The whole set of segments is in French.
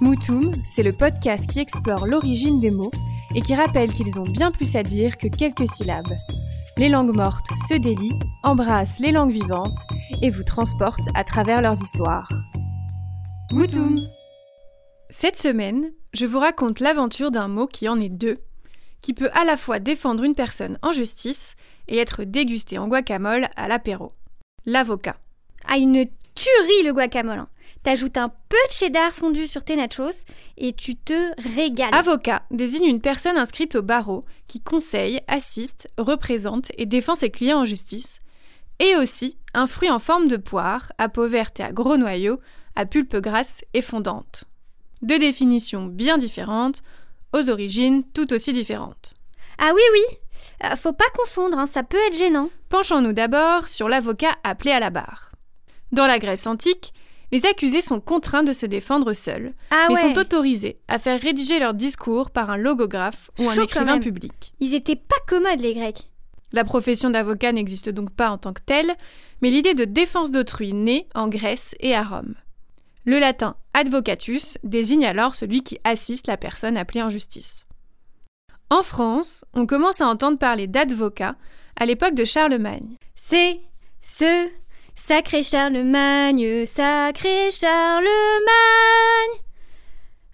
Moutoum, c'est le podcast qui explore l'origine des mots et qui rappelle qu'ils ont bien plus à dire que quelques syllabes. Les langues mortes se délient, embrassent les langues vivantes et vous transportent à travers leurs histoires. Moutoum Cette semaine, je vous raconte l'aventure d'un mot qui en est deux, qui peut à la fois défendre une personne en justice et être dégusté en guacamole à l'apéro. L'avocat. Ah, une tuerie le guacamole. T'ajoutes un peu de cheddar fondu sur tes nachos et tu te régales. Avocat désigne une personne inscrite au barreau qui conseille, assiste, représente et défend ses clients en justice, et aussi un fruit en forme de poire, à peau verte et à gros noyaux, à pulpe grasse et fondante. Deux définitions bien différentes, aux origines tout aussi différentes. Ah oui, oui. Euh, faut pas confondre, hein, ça peut être gênant. Penchons-nous d'abord sur l'avocat appelé à la barre. Dans la Grèce antique, les accusés sont contraints de se défendre seuls, Ah mais ouais. sont autorisés à faire rédiger leur discours par un logographe ou un Chaud écrivain public. Ils étaient pas commodes les Grecs. La profession d'avocat n'existe donc pas en tant que telle, mais l'idée de défense d'autrui naît en Grèce et à Rome. Le latin advocatus désigne alors celui qui assiste la personne appelée en justice. En France, on commence à entendre parler d'avocat à l'époque de Charlemagne. C'est ce sacré Charlemagne, sacré Charlemagne.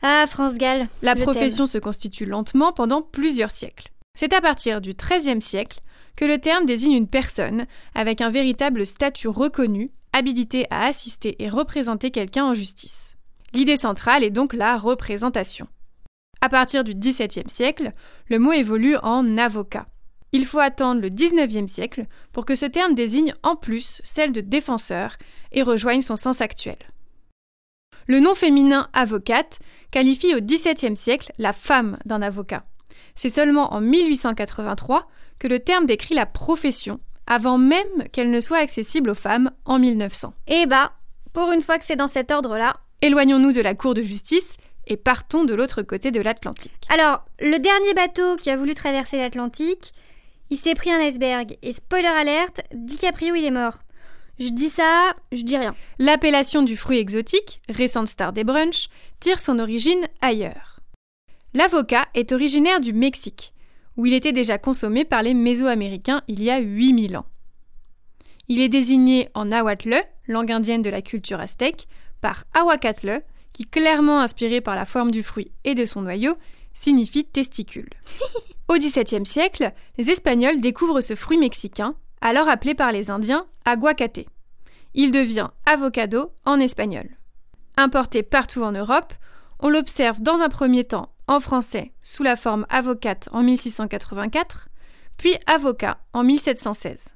Ah, France Gall. La profession se constitue lentement pendant plusieurs siècles. C'est à partir du XIIIe siècle que le terme désigne une personne avec un véritable statut reconnu, habilité à assister et représenter quelqu'un en justice. L'idée centrale est donc la représentation. À partir du XVIIe siècle, le mot évolue en avocat. Il faut attendre le XIXe siècle pour que ce terme désigne en plus celle de défenseur et rejoigne son sens actuel. Le nom féminin avocate qualifie au XVIIe siècle la femme d'un avocat. C'est seulement en 1883 que le terme décrit la profession, avant même qu'elle ne soit accessible aux femmes en 1900. Eh bah, pour une fois que c'est dans cet ordre-là. Éloignons-nous de la Cour de justice et partons de l'autre côté de l'Atlantique. Alors, le dernier bateau qui a voulu traverser l'Atlantique, il s'est pris un iceberg. Et spoiler alerte, DiCaprio il est mort. Je dis ça, je dis rien. L'appellation du fruit exotique, récente star des brunchs, tire son origine ailleurs. L'avocat est originaire du Mexique, où il était déjà consommé par les Mésoaméricains il y a 8000 ans. Il est désigné en nahuatl, langue indienne de la culture aztèque, par ahuacatl, qui, clairement inspiré par la forme du fruit et de son noyau, signifie testicule. Au XVIIe siècle, les Espagnols découvrent ce fruit mexicain, alors appelé par les Indiens aguacate. Il devient avocado en espagnol. Importé partout en Europe, on l'observe dans un premier temps en français sous la forme avocate en 1684, puis avocat en 1716.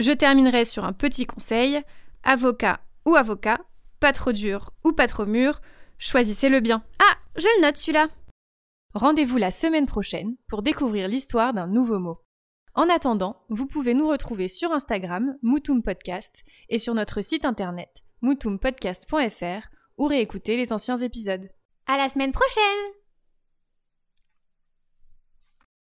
Je terminerai sur un petit conseil, avocat ou avocat, pas trop dur ou pas trop mûr, choisissez-le bien. Ah, je le note celui-là. Rendez-vous la semaine prochaine pour découvrir l'histoire d'un nouveau mot. En attendant, vous pouvez nous retrouver sur Instagram, Moutoum Podcast, et sur notre site internet, moutoumpodcast.fr, ou réécouter les anciens épisodes. À la semaine prochaine